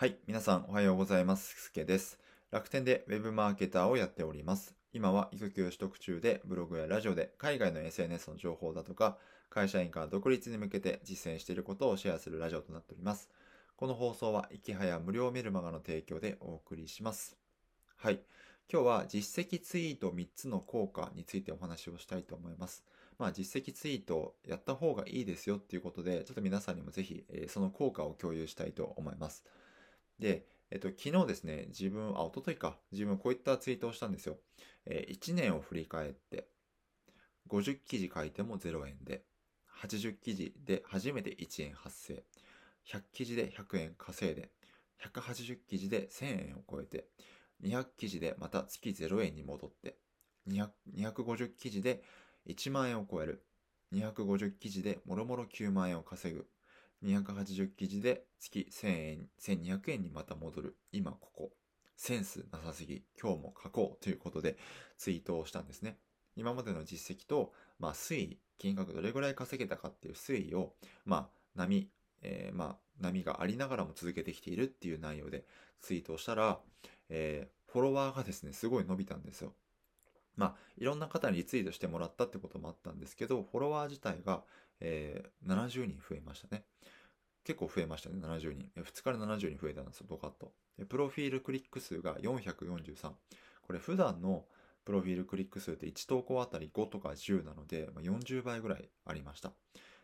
はい、皆さんおはようございます。すけです。楽天でウェブマーケターをやっております。今は育休取得中でブログやラジオで海外の SNS の情報だとか会社員から独立に向けて実践していることをシェアするラジオとなっております。この放送は、いきはや無料メルマガの提供でお送りします。はい。今日は実績ツイート3つの効果についてお話をしたいと思います。まあ実績ツイートやった方がいいですよっていうことで、ちょっと皆さんにもぜひ、えその効果を共有したいと思います。で、えっと、昨日ですね、自分、あ、一昨日か、自分こういったツイートをしたんですよ。え1年を振り返って、50記事書いても0円で、80記事で初めて1円発生、100記事で100円稼いで、180記事で1000円を超えて、200記事でまた月0円に戻って、250記事で1万円を超える、250記事でもろもろ9万円を稼ぐ、280記事で月1000円、1200円にまた戻る。今ここ。センスなさすぎ。今日も書こうということでツイートをしたんですね。今までの実績と、まあ、推移、金額どれぐらい稼げたかっていう推移を、まあ、波、えーまあ、波がありながらも続けてきているっていう内容でツイートをしたら、えーフォロワーがですね、すごい伸びたんですよ。まあ、いろんな方にリツイートしてもらったってこともあったんですけど、フォロワー自体が、えー70人増えましたね。結構増えましたね、70人。2日で70人増えたんですよ、ドカッと。でプロフィールクリック数が443。これ普段のプロフィールクリック数って1投稿あたり5とか10なので、まあ、40倍ぐらいありました。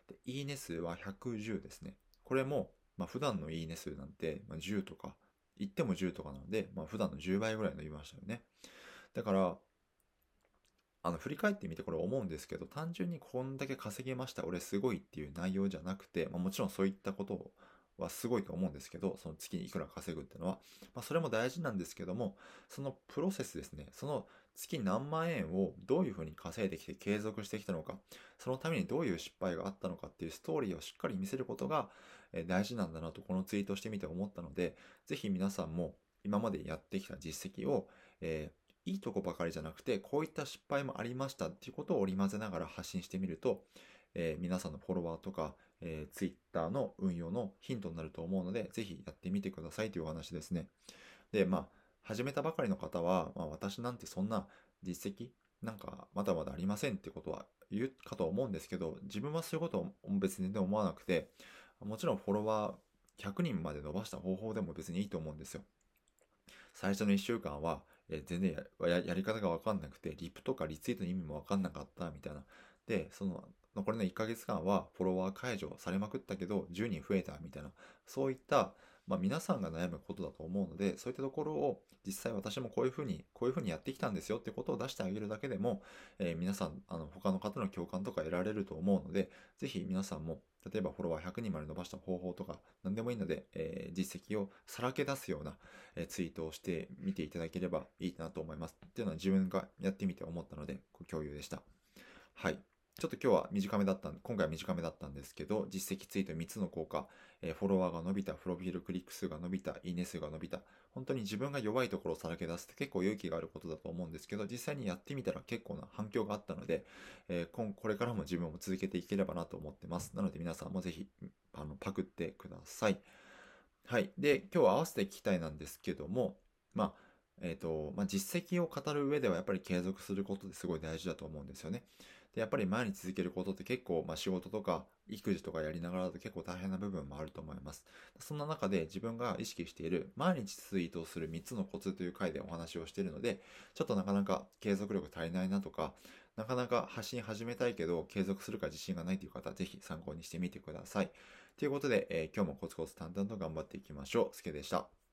で、いいね数は110ですね。これも、まあ、普段のいいね数なんて、まあ、10とか、言っても10とかなので、まあ、普段の10倍ぐらい伸びましたよね。だから、あの、振り返ってみてこれ思うんですけど、単純にこんだけ稼げました、俺すごいっていう内容じゃなくて、まあ、もちろんそういったことはすごいと思うんですけど、その月にいくら稼ぐっていうのは、まあ、それも大事なんですけども、そのプロセスですね、その月何万円をどういうふうに稼いできて継続してきたのか、そのためにどういう失敗があったのかっていうストーリーをしっかり見せることが大事なんだなとこのツイートしてみて思ったので、ぜひ皆さんも今までやってきた実績を、えーいいとこばかりじゃなくて、こういった失敗もありましたっていうことを織り交ぜながら発信してみると、えー皆さんのフォロワーとか、えー、Twitter の運用のヒントになると思うので、ぜひやってみてくださいというお話ですね。で、まあ、始めたばかりの方は、まあ、私なんてそんな実績なんかまだまだありませんってことは言うかと思うんですけど、自分はそういうことを別に全然思わなくて、もちろんフォロワー100人まで伸ばした方法でも別にいいと思うんですよ。最初の1週間は、えー全然やり方がわかんなくて、リプとかリツイートの意味もわかんなかったみたいな。で、その残りの1ヶ月間はフォロワー解除されまくったけど、10人増えたみたいな。そういった、まあ皆さんが悩むことだと思うので、そういったところを実際私もこういうふうに、こういうふうにやってきたんですよってことを出してあげるだけでも、えー皆さん、あの、他の方の共感とか得られると思うので、ぜひ皆さんも、例えばフォロワー100人まで伸ばした方法とか、何でもいいので、えー実績をさらけ出すような、えーツイートをしてみていただければいいなと思います。っていうのは自分がやってみて思ったので、共有でした。はい。ちょっと今日は短めだった、今回は短めだったんですけど、実績ツイート3つの効果、えーフォロワーが伸びた、プロフィールクリック数が伸びた、いいね数が伸びた、本当に自分が弱いところをさらけ出すって結構勇気があることだと思うんですけど、実際にやってみたら結構な反響があったので、えー今これからも自分も続けていければなと思ってます。なので皆さんもぜひ、あの、パクってください。はい。で、今日は合わせて聞きたいなんですけども、まあ、えっ、と、まあ、実績を語る上ではやっぱり継続することってすごい大事だと思うんですよね。で、やっぱり毎日続けることって結構、まあ、仕事とか育児とかやりながらだと結構大変な部分もあると思います。そんな中で自分が意識している毎日ツイートをする3つのコツという回でお話をしているので、ちょっとなかなか継続力足りないなとか、なかなか発信始めたいけど継続するか自信がないという方ぜひ参考にしてみてください。ということで、えー今日もコツコツ淡々と頑張っていきましょう。すけでした。